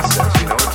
process, you know.